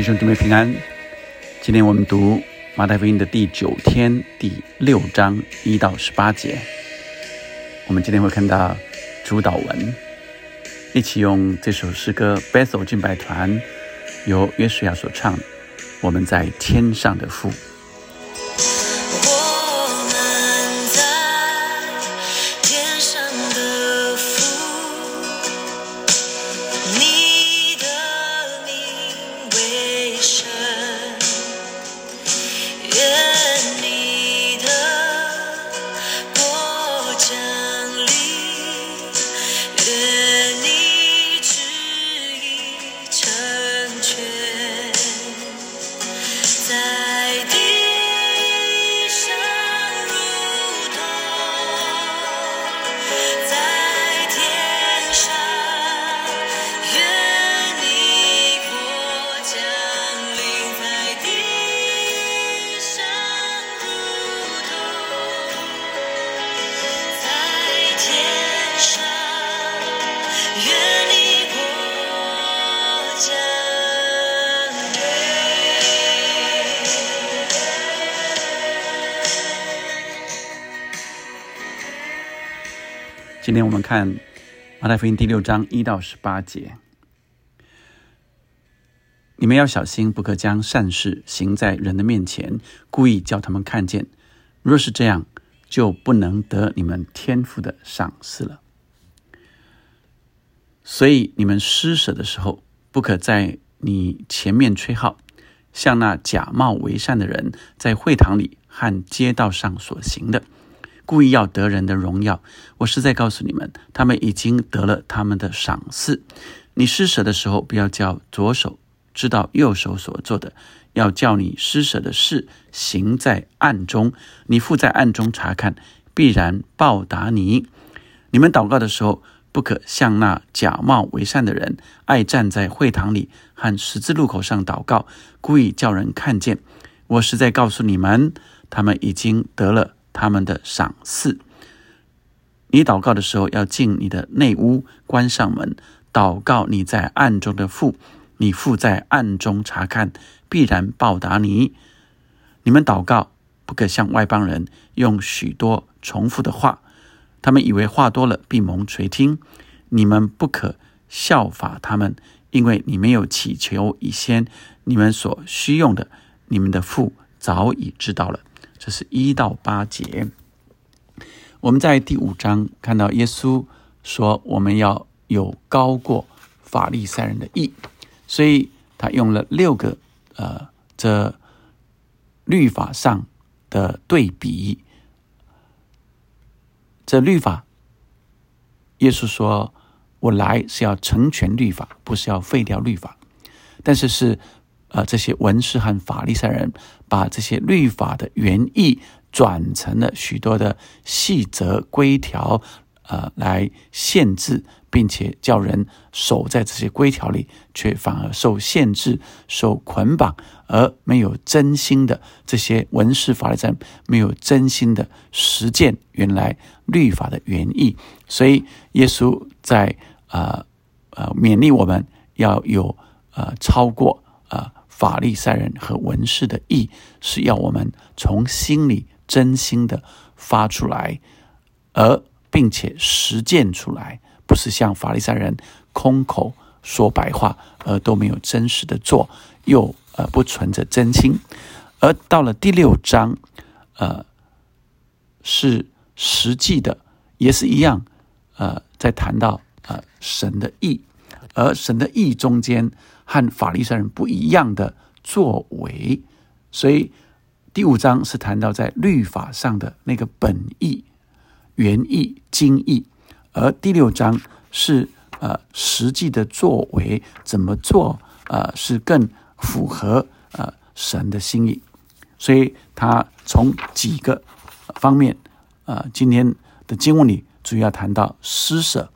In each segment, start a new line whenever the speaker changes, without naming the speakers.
弟兄姊妹平安。今天我们读马太福音的第九天第六章一到十八节。我们今天会看到主导文，一起用这首诗歌《Bethel 敬拜团》由约书亚所唱。我们在天上的父。今天我们看马太福音第六章一到十八节。你们要小心，不可将善事行在人的面前，故意叫他们看见。若是这样，就不能得你们天赋的赏赐了。所以你们施舍的时候，不可在你前面吹号，像那假冒为善的人在会堂里和街道上所行的。故意要得人的荣耀，我是在告诉你们，他们已经得了他们的赏赐。你施舍的时候，不要叫左手知道右手所做的，要叫你施舍的事行在暗中。你父在暗中查看，必然报答你。你们祷告的时候，不可像那假冒为善的人，爱站在会堂里和十字路口上祷告，故意叫人看见。我是在告诉你们，他们已经得了。他们的赏赐。你祷告的时候，要进你的内屋，关上门，祷告你在暗中的父。你父在暗中查看，必然报答你。你们祷告，不可像外邦人用许多重复的话，他们以为话多了必蒙垂听。你们不可效法他们，因为你没有祈求以先，你们所需用的，你们的父早已知道了。这是一到八节。我们在第五章看到耶稣说：“我们要有高过法利赛人的义。”所以他用了六个呃，这律法上的对比。这律法，耶稣说：“我来是要成全律法，不是要废掉律法。”但是是。啊，这些文士和法利赛人把这些律法的原意转成了许多的细则规条，呃，来限制，并且叫人守在这些规条里，却反而受限制、受捆绑，而没有真心的这些文士法利赛人没有真心的实践原来律法的原意。所以耶稣在啊呃勉励我们要有呃超过。法利赛人和文士的意是要我们从心里真心的发出来，而并且实践出来，不是像法利赛人空口说白话，而都没有真实的做，又呃不存着真心。而到了第六章，呃，是实际的，也是一样，呃，在谈到呃神的意，而神的意中间。和法利赛人不一样的作为，所以第五章是谈到在律法上的那个本意、原意、精义，而第六章是呃实际的作为怎么做呃是更符合呃神的心意，所以他从几个方面呃今天的经文里主要谈到施舍、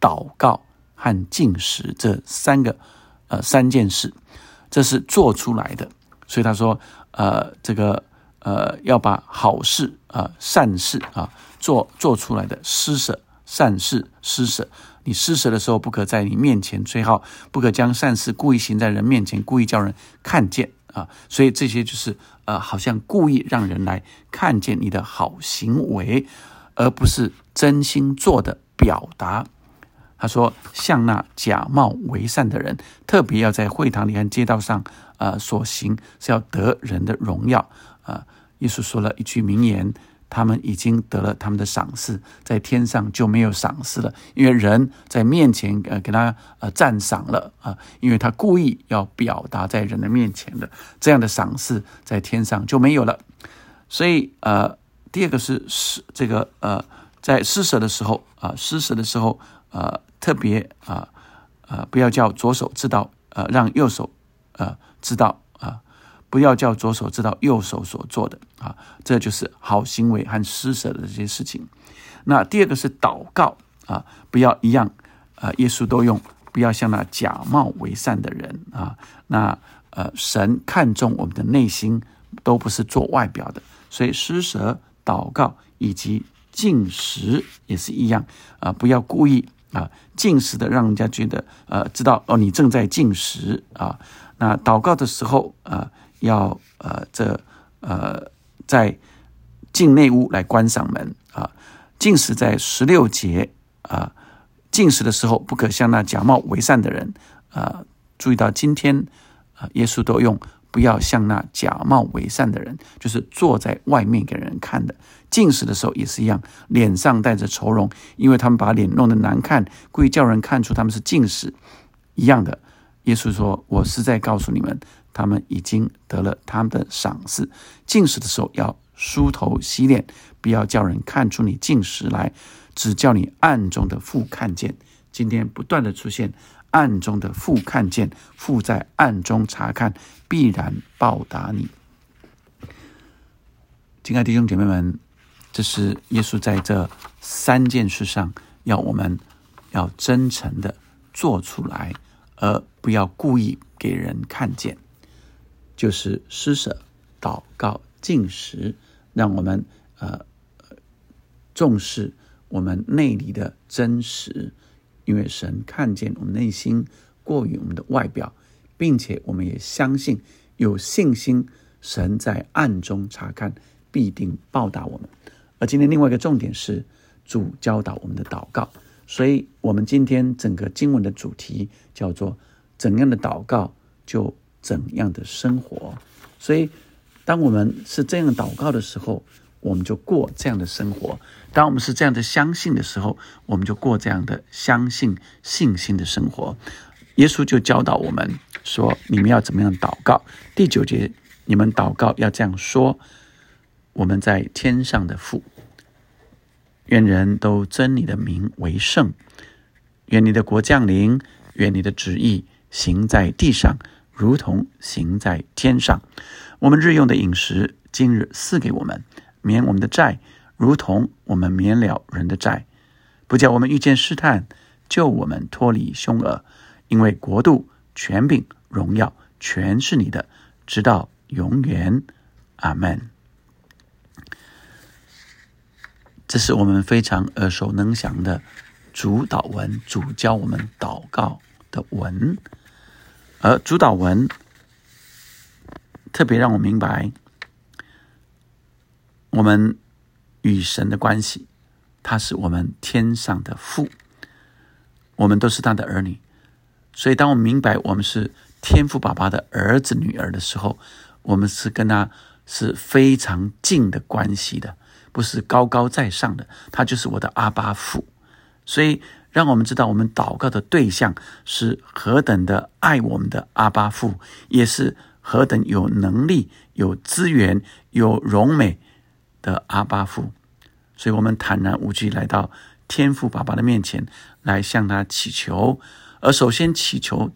祷告和进食这三个。呃，三件事，这是做出来的，所以他说，呃，这个呃，要把好事啊、善事啊做做出来的施舍善事施舍。你施舍的时候，不可在你面前吹号，不可将善事故意行在人面前，故意叫人看见啊。所以这些就是呃，好像故意让人来看见你的好行为，而不是真心做的表达。他说：“像那假冒为善的人，特别要在会堂里和街道上，呃，所行是要得人的荣耀。啊，耶稣说了一句名言：他们已经得了他们的赏赐，在天上就没有赏赐了，因为人在面前，呃，给他呃赞赏了啊，因为他故意要表达在人的面前的这样的赏赐，在天上就没有了。所以，呃，第二个是施这个呃，在施舍的时候啊，施舍的时候。”呃，特别啊，呃，不要叫左手知道，呃，让右手呃知道啊，不要叫左手知道右手所做的啊，这就是好行为和施舍的这些事情。那第二个是祷告啊，不要一样啊，耶稣都用，不要像那假冒为善的人啊。那呃，神看重我们的内心，都不是做外表的，所以施舍、祷告以及进食也是一样啊，不要故意。啊，进食的让人家觉得，呃，知道哦，你正在进食啊。那祷告的时候，呃，要呃，这呃，在进内屋来关上门啊。进食在十六节啊，进食的时候不可像那假冒为善的人啊。注意到今天啊，耶稣都用。不要像那假冒伪善的人，就是坐在外面给人看的。进食的时候也是一样，脸上带着愁容，因为他们把脸弄得难看，故意叫人看出他们是进食。一样的，耶稣说：“我是在告诉你们，他们已经得了他们的赏赐。进食的时候要梳头洗脸，不要叫人看出你进食来，只叫你暗中的父看见。”今天不断的出现。暗中的父看见，父在暗中查看，必然报答你。亲爱的弟兄姐妹们，这是耶稣在这三件事上要我们要真诚的做出来，而不要故意给人看见，就是施舍、祷告、进食，让我们呃重视我们内里的真实。因为神看见我们内心过于我们的外表，并且我们也相信有信心，神在暗中查看，必定报答我们。而今天另外一个重点是主教导我们的祷告，所以我们今天整个经文的主题叫做怎样的祷告就怎样的生活。所以当我们是这样祷告的时候。我们就过这样的生活。当我们是这样的相信的时候，我们就过这样的相信信心的生活。耶稣就教导我们说：“你们要怎么样祷告？”第九节，你们祷告要这样说：“我们在天上的父，愿人都尊你的名为圣，愿你的国降临，愿你的旨意行在地上，如同行在天上。我们日用的饮食，今日赐给我们。”免我们的债，如同我们免了人的债，不叫我们遇见试探，救我们脱离凶恶。因为国度、权柄、荣耀，全是你的，直到永远。阿门。这是我们非常耳熟能详的主导文，主教我们祷告的文，而主导文特别让我明白。我们与神的关系，他是我们天上的父，我们都是他的儿女。所以，当我们明白我们是天父爸爸的儿子、女儿的时候，我们是跟他是非常近的关系的，不是高高在上的。他就是我的阿巴父。所以，让我们知道我们祷告的对象是何等的爱我们的阿巴父，也是何等有能力、有资源、有荣美。的阿巴父，所以我们坦然无惧来到天父爸爸的面前，来向他祈求。而首先祈求、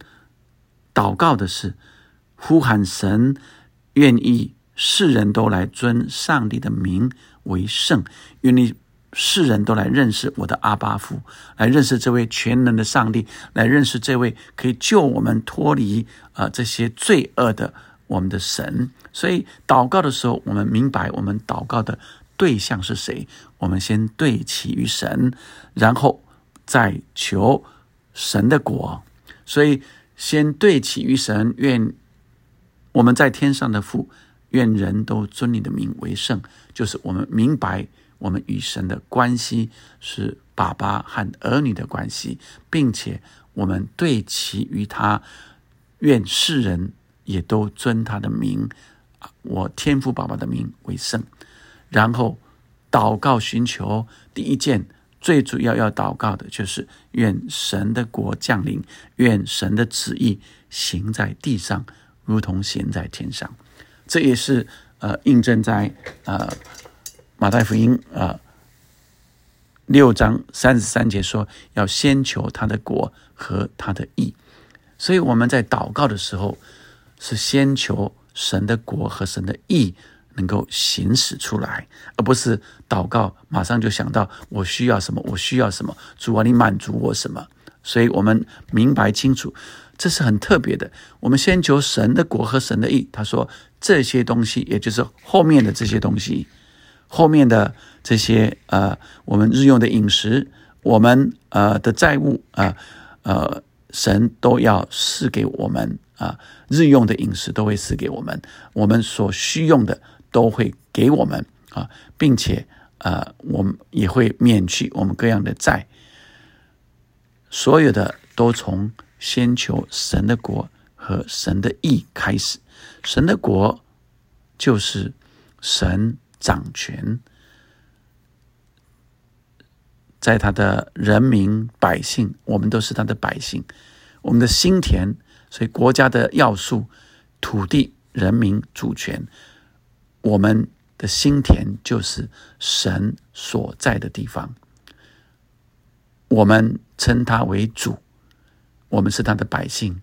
祷告的是，呼喊神愿意世人都来尊上帝的名为圣，愿意世人都来认识我的阿巴父，来认识这位全能的上帝，来认识这位可以救我们脱离啊这些罪恶的我们的神。所以祷告的时候，我们明白我们祷告的对象是谁？我们先对齐于神，然后再求神的国。所以，先对齐于神，愿我们在天上的父，愿人都尊你的名为圣。就是我们明白，我们与神的关系是爸爸和儿女的关系，并且我们对齐于他，愿世人也都尊他的名，我天父爸爸的名为圣。然后祷告寻求第一件最主要要祷告的就是愿神的国降临，愿神的旨意行在地上，如同行在天上。这也是呃印证在呃马太福音呃六章三十三节说要先求他的国和他的义，所以我们在祷告的时候是先求神的国和神的义。能够行使出来，而不是祷告，马上就想到我需要什么，我需要什么，主啊，你满足我什么？所以我们明白清楚，这是很特别的。我们先求神的国和神的义。他说这些东西，也就是后面的这些东西，后面的这些呃，我们日用的饮食，我们呃的债务啊，呃，神都要赐给我们啊，日用的饮食都会赐给我们，我们所需用的。都会给我们啊，并且呃，我们也会免去我们各样的债。所有的都从先求神的国和神的义开始。神的国就是神掌权，在他的人民百姓，我们都是他的百姓，我们的心田，所以国家的要素、土地、人民、主权。我们的心田就是神所在的地方，我们称他为主，我们是他的百姓，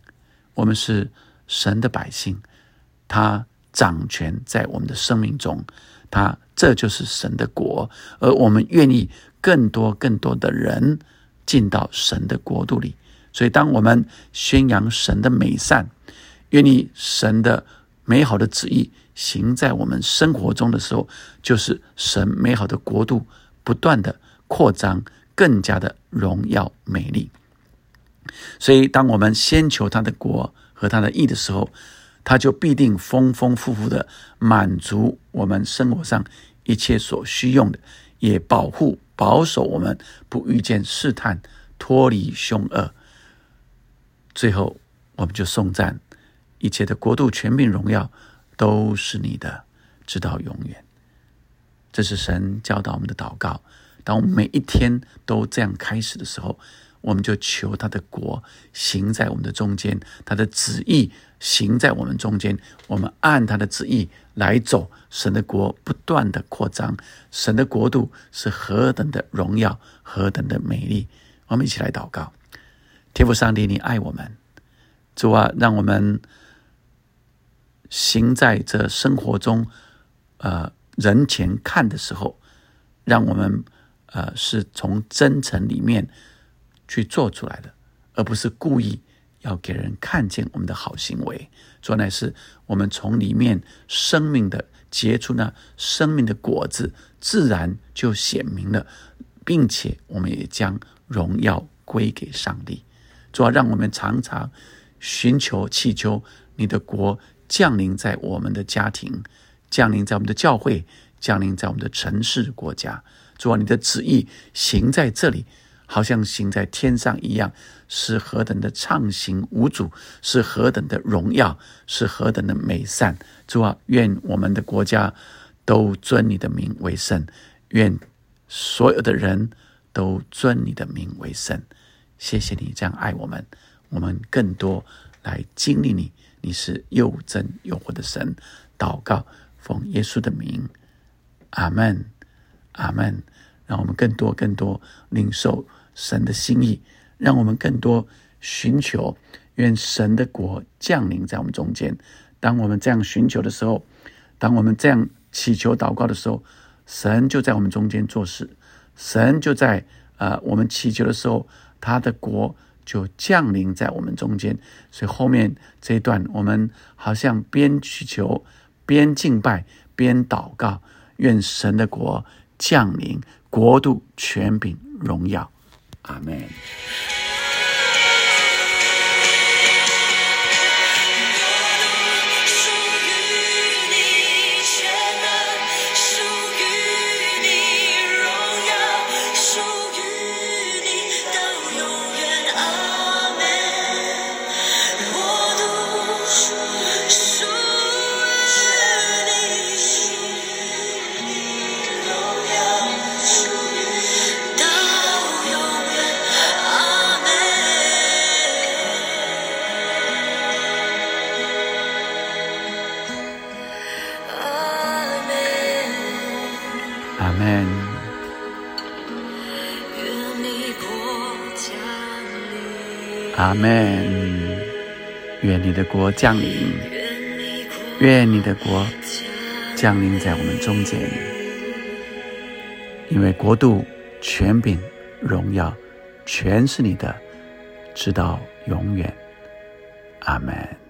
我们是神的百姓，他掌权在我们的生命中，他这就是神的国，而我们愿意更多更多的人进到神的国度里，所以当我们宣扬神的美善，愿意神的美好的旨意。行在我们生活中的时候，就是神美好的国度不断的扩张，更加的荣耀美丽。所以，当我们先求他的国和他的义的时候，他就必定丰丰富富的满足我们生活上一切所需用的，也保护保守我们不遇见试探，脱离凶恶。最后，我们就颂赞一切的国度、权柄、荣耀。都是你的，直到永远。这是神教导我们的祷告。当我们每一天都这样开始的时候，我们就求他的国行在我们的中间，他的旨意行在我们中间。我们按他的旨意来走，神的国不断的扩张，神的国度是何等的荣耀，何等的美丽。我们一起来祷告：天父上帝，你爱我们，主啊，让我们。行在这生活中，呃，人前看的时候，让我们呃是从真诚里面去做出来的，而不是故意要给人看见我们的好行为。做乃是我们从里面生命的结出那生命的果子，自然就显明了，并且我们也将荣耀归给上帝。主要让我们常常寻求祈求你的国。降临在我们的家庭，降临在我们的教会，降临在我们的城市国家。主啊，你的旨意行在这里，好像行在天上一样，是何等的畅行无阻，是何等的荣耀，是何等的美善。主啊，愿我们的国家都尊你的名为圣，愿所有的人都尊你的名为圣。谢谢你这样爱我们，我们更多来经历你。你是又真又活的神，祷告奉耶稣的名，阿门，阿门。让我们更多、更多领受神的心意，让我们更多寻求，愿神的国降临在我们中间。当我们这样寻求的时候，当我们这样祈求祷告的时候，神就在我们中间做事。神就在呃，我们祈求的时候，他的国。就降临在我们中间，所以后面这一段，我们好像边祈求、边敬拜、边祷告，
愿神的国降临，国度、权柄、荣耀。阿门。
门。愿你国降临，
阿门。愿你的国降临，
愿你
的国降临在我们中间，因为国度、权柄、荣耀，全是你的，直到永远。阿门。